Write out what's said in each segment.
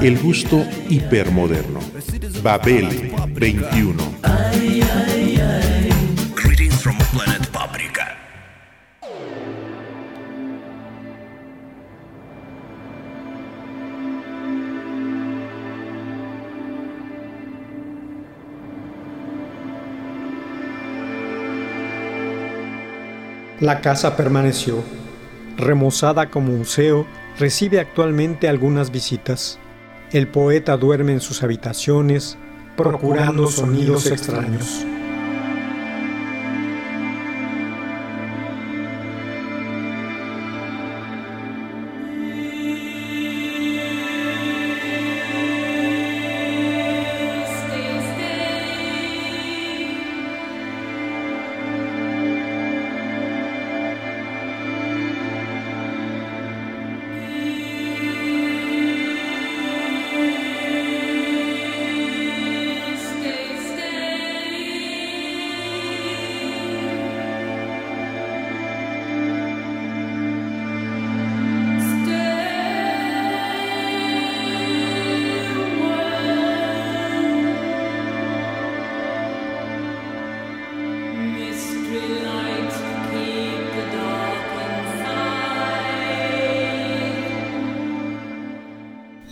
El gusto hipermoderno. Babel 21. Greetings from planet Paprika. La casa permaneció. Remozada como museo, recibe actualmente algunas visitas. El poeta duerme en sus habitaciones, procurando sonidos extraños.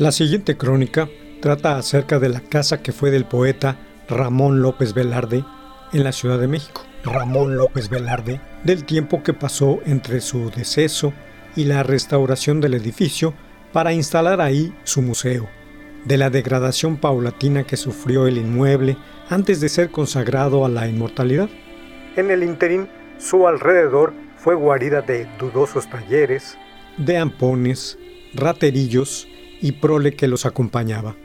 La siguiente crónica trata acerca de la casa que fue del poeta Ramón López Velarde en la Ciudad de México. Ramón López Velarde, del tiempo que pasó entre su deceso y la restauración del edificio para instalar ahí su museo, de la degradación paulatina que sufrió el inmueble antes de ser consagrado a la inmortalidad. En el interín, su alrededor fue guarida de dudosos talleres, de ampones, raterillos y prole que los acompañaba.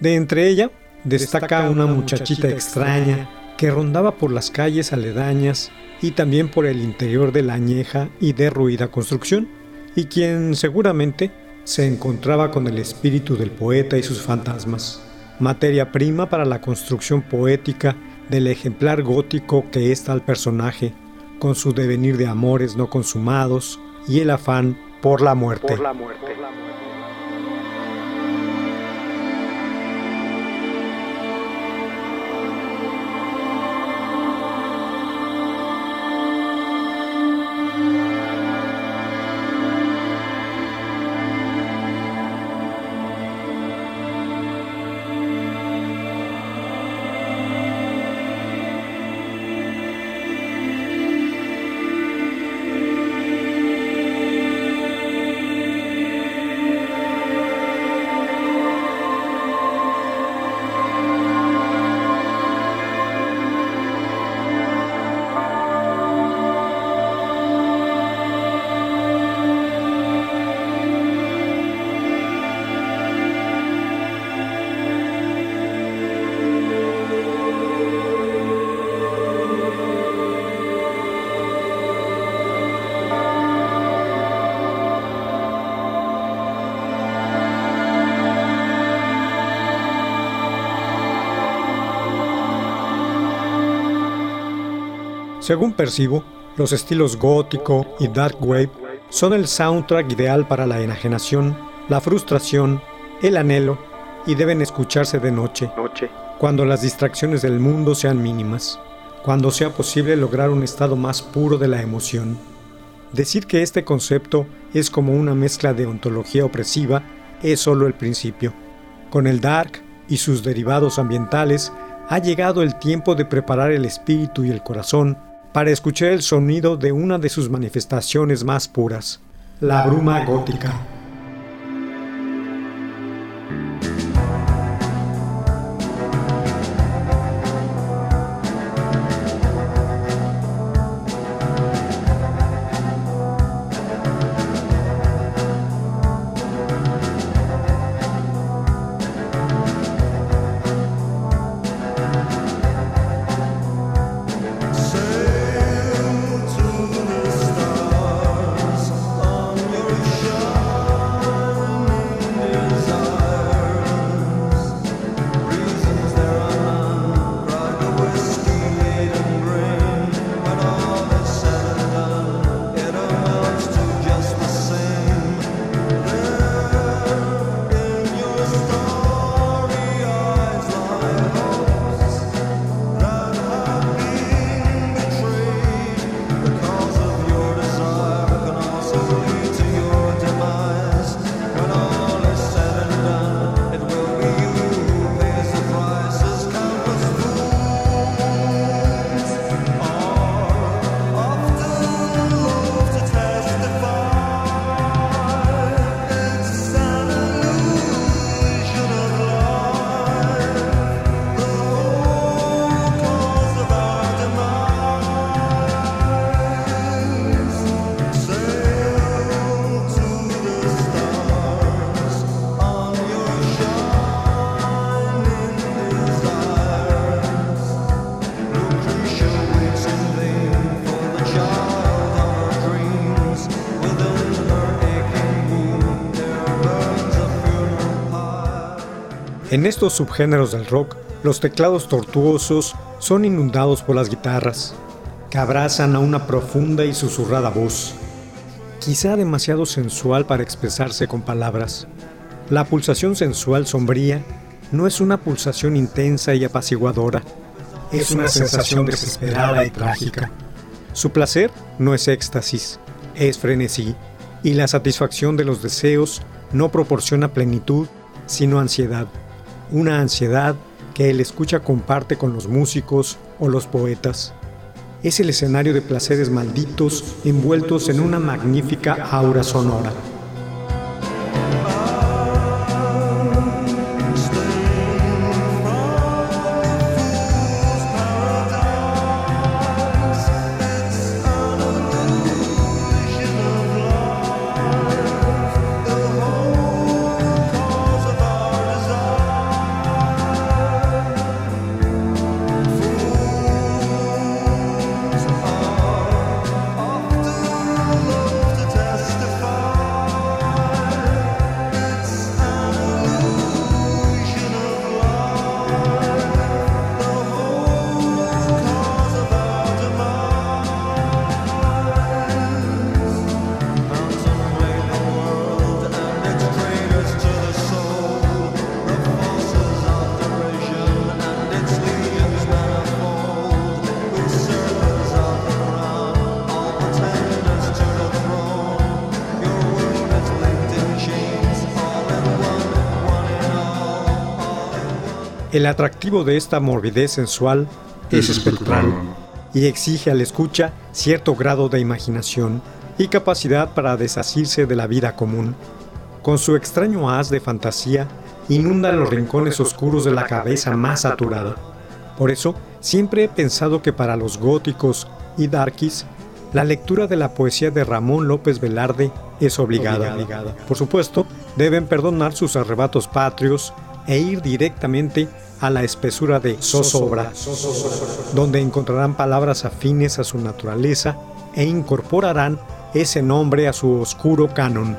De entre ella destaca una muchachita extraña que rondaba por las calles aledañas y también por el interior de la añeja y derruida construcción, y quien seguramente se encontraba con el espíritu del poeta y sus fantasmas, materia prima para la construcción poética del ejemplar gótico que es tal personaje, con su devenir de amores no consumados y el afán por la muerte. Por la muerte. Según percibo, los estilos gótico y dark wave son el soundtrack ideal para la enajenación, la frustración, el anhelo y deben escucharse de noche, cuando las distracciones del mundo sean mínimas, cuando sea posible lograr un estado más puro de la emoción. Decir que este concepto es como una mezcla de ontología opresiva es solo el principio. Con el dark y sus derivados ambientales ha llegado el tiempo de preparar el espíritu y el corazón para escuchar el sonido de una de sus manifestaciones más puras, la bruma gótica. En estos subgéneros del rock, los teclados tortuosos son inundados por las guitarras, que abrazan a una profunda y susurrada voz, quizá demasiado sensual para expresarse con palabras. La pulsación sensual sombría no es una pulsación intensa y apaciguadora, es una sensación desesperada y trágica. Su placer no es éxtasis, es frenesí, y la satisfacción de los deseos no proporciona plenitud, sino ansiedad. Una ansiedad que el escucha comparte con los músicos o los poetas. Es el escenario de placeres malditos envueltos en una magnífica aura sonora. El atractivo de esta morbidez sensual es espectral y exige al escucha cierto grado de imaginación y capacidad para desasirse de la vida común. Con su extraño haz de fantasía, inunda los rincones oscuros de la cabeza más saturada. Por eso, siempre he pensado que para los góticos y darkies, la lectura de la poesía de Ramón López Velarde es obligada. Por supuesto, deben perdonar sus arrebatos patrios e ir directamente a la espesura de zozobra, donde encontrarán palabras afines a su naturaleza e incorporarán ese nombre a su oscuro canon.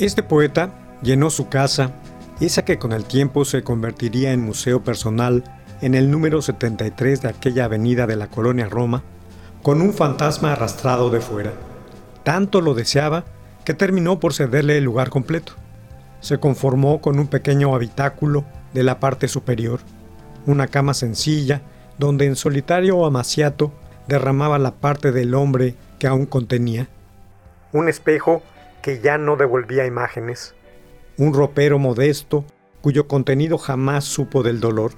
Este poeta llenó su casa, esa que con el tiempo se convertiría en museo personal en el número 73 de aquella avenida de la colonia Roma, con un fantasma arrastrado de fuera. Tanto lo deseaba que terminó por cederle el lugar completo. Se conformó con un pequeño habitáculo de la parte superior, una cama sencilla donde en solitario amaciato derramaba la parte del hombre que aún contenía, un espejo que ya no devolvía imágenes, un ropero modesto cuyo contenido jamás supo del dolor.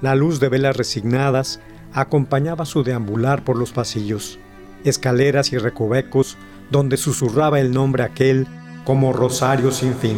La luz de velas resignadas acompañaba su deambular por los pasillos, escaleras y recovecos donde susurraba el nombre aquel como rosario sin fin.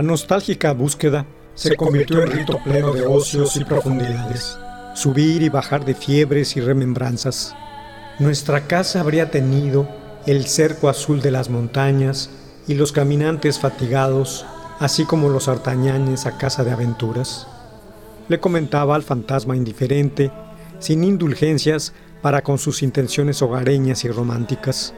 La nostálgica búsqueda se convirtió en rito pleno de ocios y profundidades, subir y bajar de fiebres y remembranzas. Nuestra casa habría tenido el cerco azul de las montañas y los caminantes fatigados, así como los artañanes a casa de aventuras. Le comentaba al fantasma indiferente, sin indulgencias para con sus intenciones hogareñas y románticas.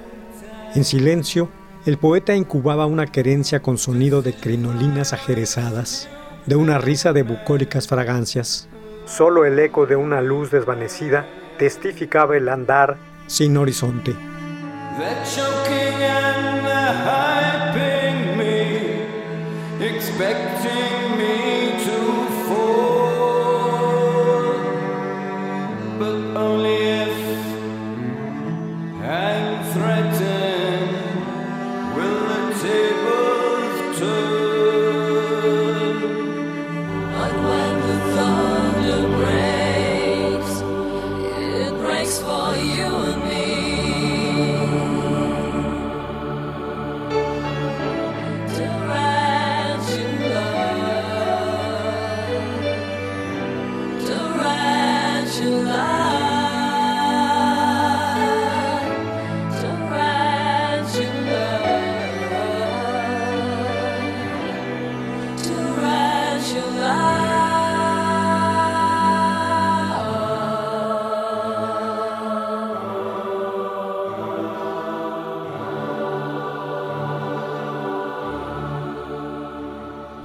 En silencio, el poeta incubaba una querencia con sonido de crinolinas ajerezadas, de una risa de bucólicas fragancias. Solo el eco de una luz desvanecida testificaba el andar sin horizonte.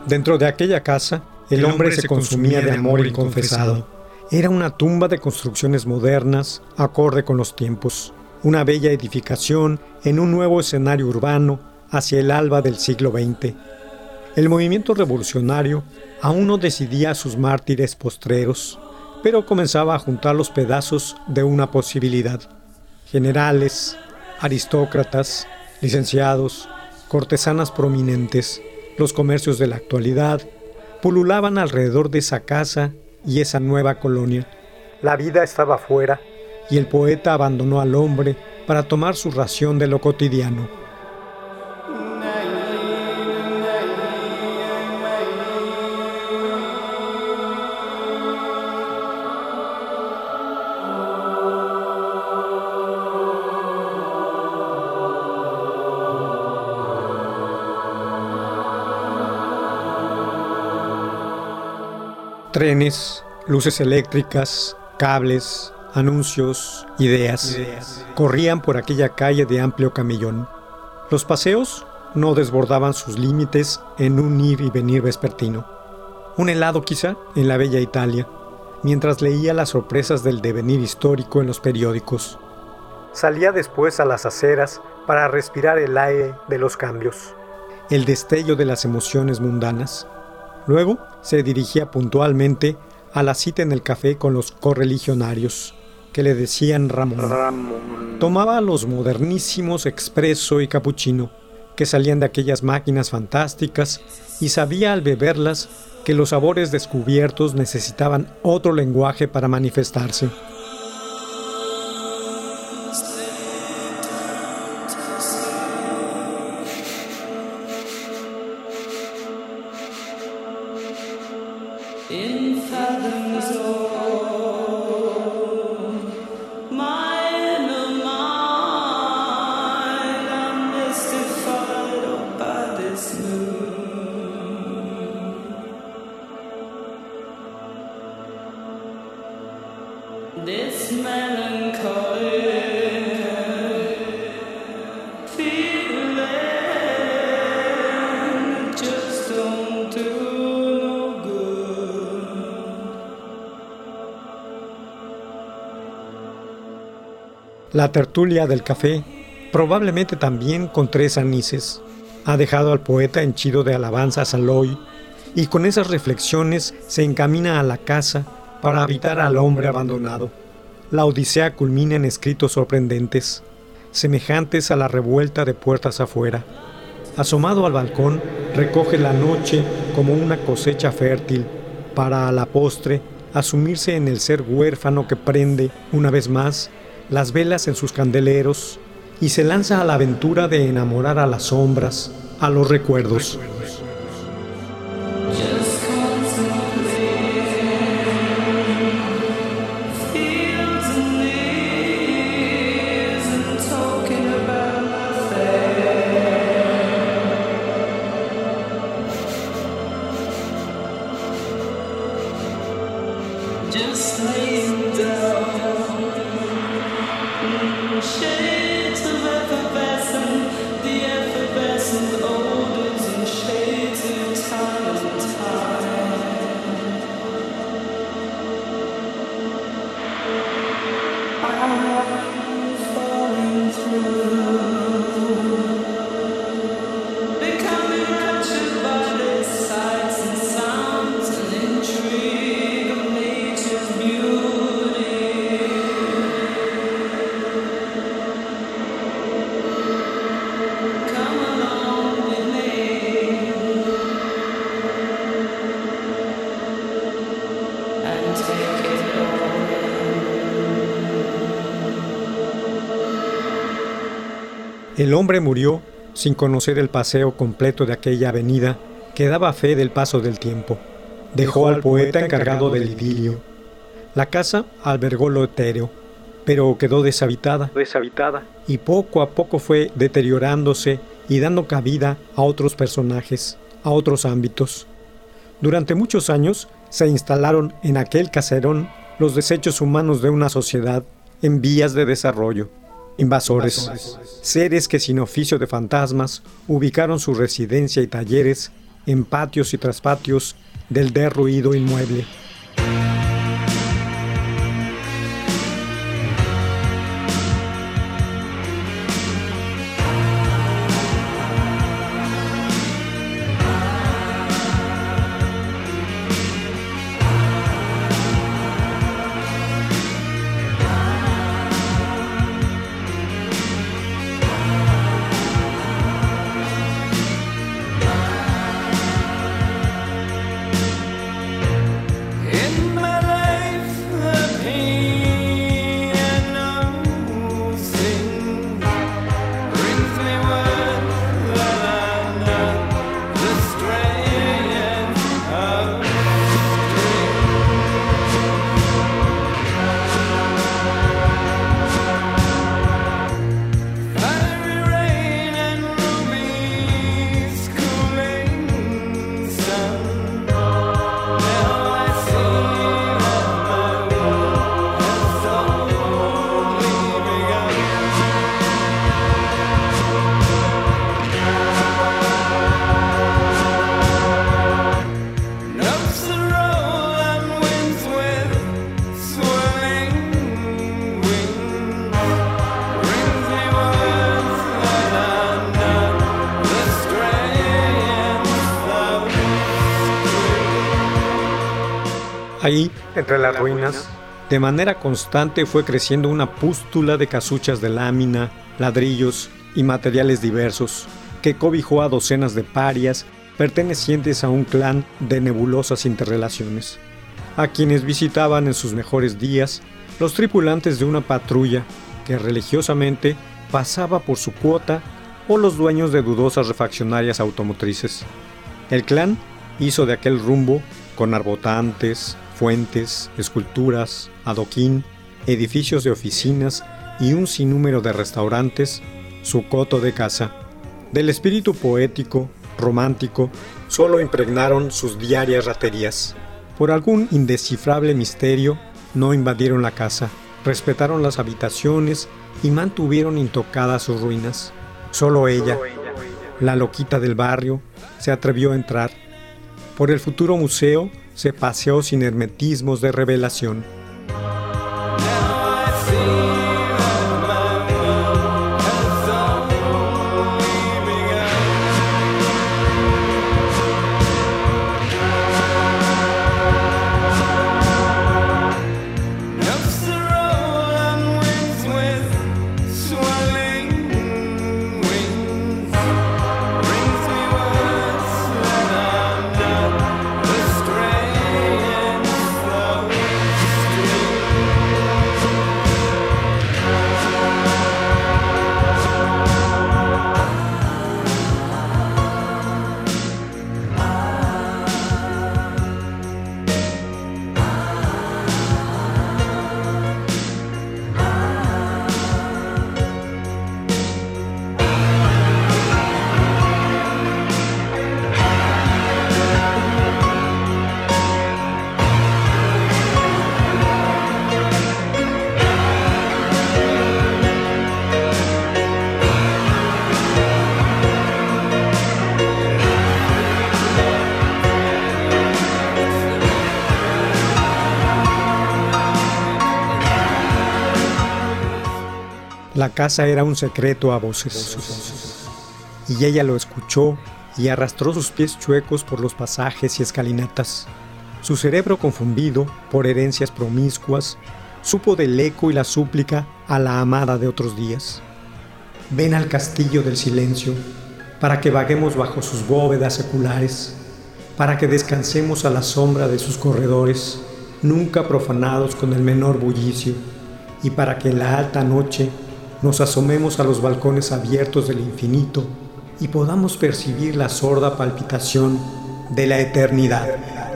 Dentro de aquella casa, el, hombre, se consumía de amor inconfesado. Era una tumba de construcciones modernas, acorde con los tiempos, una bella edificación en un nuevo escenario urbano hacia el alba del siglo XX. El movimiento revolucionario aún no decidía sus mártires postreros, pero comenzaba a juntar los pedazos de una posibilidad. Generales, aristócratas, licenciados, cortesanas prominentes, los comercios de la actualidad pululaban alrededor de esa casa y esa nueva colonia. La vida estaba fuera y el poeta abandonó al hombre para tomar su ración de lo cotidiano. Trenes, luces eléctricas, cables, anuncios, ideas, corrían por aquella calle de amplio camellón. Los paseos no desbordaban sus límites en un ir y venir vespertino. Un helado quizá en la bella Italia, mientras leía las sorpresas del devenir histórico en los periódicos. Salía después a las aceras para respirar el aire de los cambios, el destello de las emociones mundanas. Luego se dirigía puntualmente a la cita en el café con los correligionarios, que le decían Ramón. Tomaba los modernísimos expreso y capuchino, que salían de aquellas máquinas fantásticas, y sabía al beberlas que los sabores descubiertos necesitaban otro lenguaje para manifestarse. La tertulia del café, probablemente también con tres anises, ha dejado al poeta henchido de alabanzas al hoy y con esas reflexiones se encamina a la casa para habitar al hombre abandonado. La Odisea culmina en escritos sorprendentes, semejantes a la revuelta de puertas afuera. Asomado al balcón, recoge la noche como una cosecha fértil para a la postre asumirse en el ser huérfano que prende, una vez más, las velas en sus candeleros y se lanza a la aventura de enamorar a las sombras, a los recuerdos. El hombre murió sin conocer el paseo completo de aquella avenida que daba fe del paso del tiempo. Dejó al poeta encargado del idilio. La casa albergó lo etéreo, pero quedó deshabitada, deshabitada, y poco a poco fue deteriorándose y dando cabida a otros personajes, a otros ámbitos. Durante muchos años se instalaron en aquel caserón los desechos humanos de una sociedad en vías de desarrollo. Invasores, seres que sin oficio de fantasmas ubicaron su residencia y talleres en patios y traspatios del derruido inmueble. Ahí, entre las ruinas, de manera constante fue creciendo una pústula de casuchas de lámina, ladrillos y materiales diversos, que cobijó a docenas de parias pertenecientes a un clan de nebulosas interrelaciones, a quienes visitaban en sus mejores días los tripulantes de una patrulla que religiosamente pasaba por su cuota o los dueños de dudosas refaccionarias automotrices. El clan hizo de aquel rumbo, con arbotantes, fuentes, esculturas, adoquín, edificios de oficinas y un sinnúmero de restaurantes, su coto de casa. Del espíritu poético, romántico, solo impregnaron sus diarias raterías. Por algún indescifrable misterio, no invadieron la casa, respetaron las habitaciones y mantuvieron intocadas sus ruinas. Solo ella, la loquita del barrio, se atrevió a entrar. Por el futuro museo se paseó sin hermetismos de revelación. La casa era un secreto a voces. Y ella lo escuchó y arrastró sus pies chuecos por los pasajes y escalinatas. Su cerebro confundido por herencias promiscuas, supo del eco y la súplica a la amada de otros días. Ven al castillo del silencio, para que vaguemos bajo sus bóvedas seculares, para que descansemos a la sombra de sus corredores, nunca profanados con el menor bullicio, y para que en la alta noche nos asomemos a los balcones abiertos del infinito y podamos percibir la sorda palpitación de la eternidad.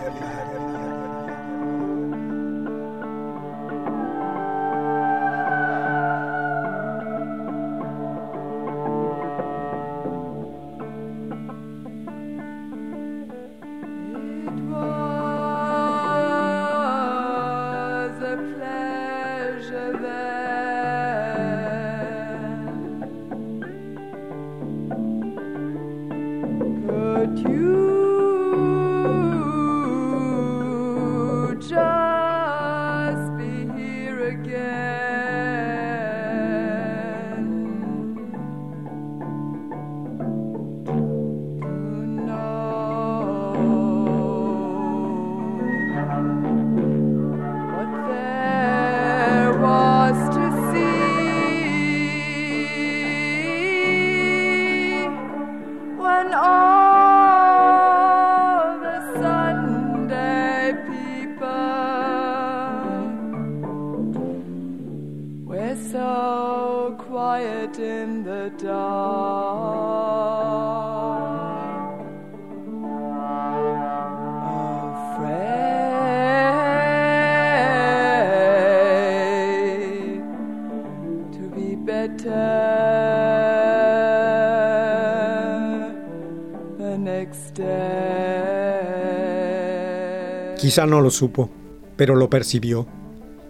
Quizá no lo supo, pero lo percibió,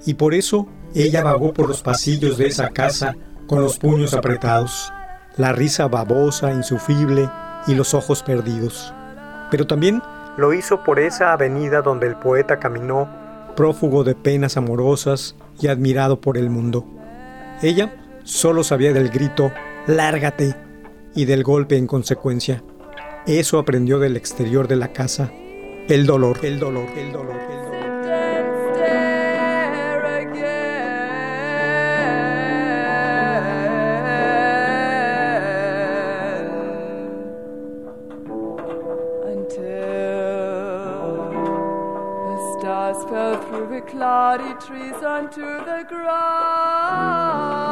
y por eso ella vagó por los pasillos de esa casa con los puños apretados, la risa babosa, insufrible y los ojos perdidos. Pero también lo hizo por esa avenida donde el poeta caminó, prófugo de penas amorosas y admirado por el mundo. Ella solo sabía del grito Lárgate y del golpe en consecuencia. Eso aprendió del exterior de la casa el dolor, el dolor, el dolor, el dolor. fell through the cloudy trees onto the ground.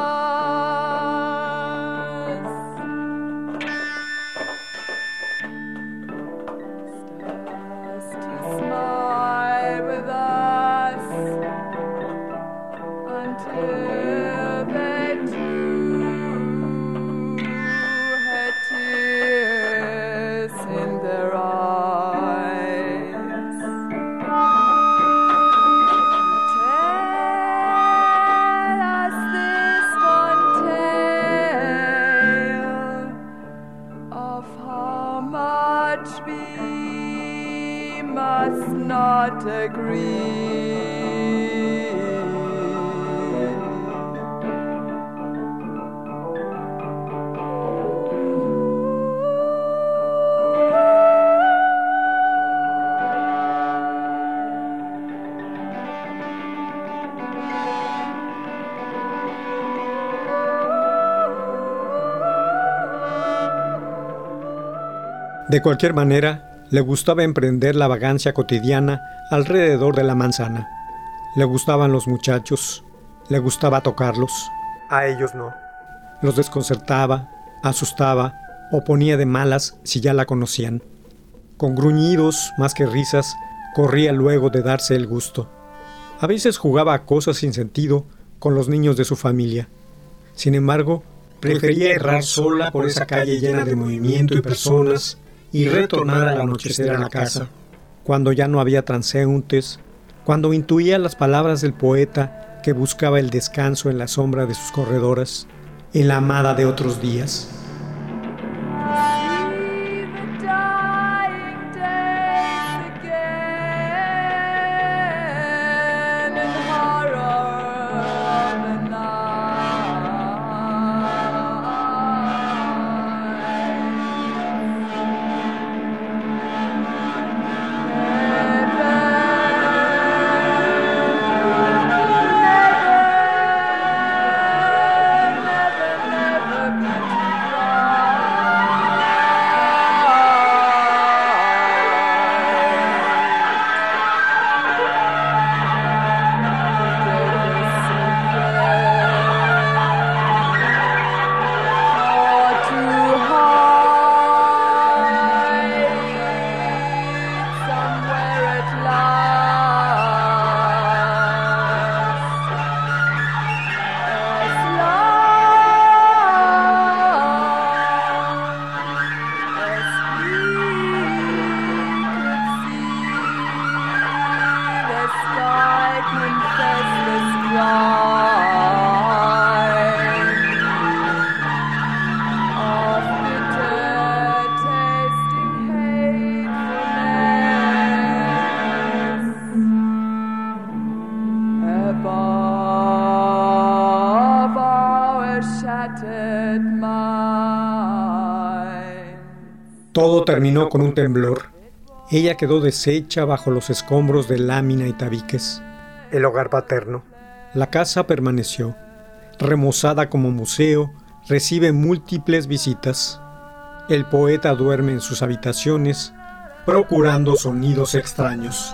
De cualquier manera, le gustaba emprender la vagancia cotidiana alrededor de la manzana. Le gustaban los muchachos, le gustaba tocarlos. A ellos no. Los desconcertaba, asustaba o ponía de malas si ya la conocían. Con gruñidos más que risas, corría luego de darse el gusto. A veces jugaba a cosas sin sentido con los niños de su familia. Sin embargo, prefería errar sola por esa calle llena de movimiento y personas y retornar al anochecer a la casa, cuando ya no había transeúntes, cuando intuía las palabras del poeta que buscaba el descanso en la sombra de sus corredoras, en la amada de otros días. Todo terminó con un temblor. Ella quedó deshecha bajo los escombros de lámina y tabiques. El hogar paterno. La casa permaneció. Remozada como museo, recibe múltiples visitas. El poeta duerme en sus habitaciones, procurando sonidos extraños.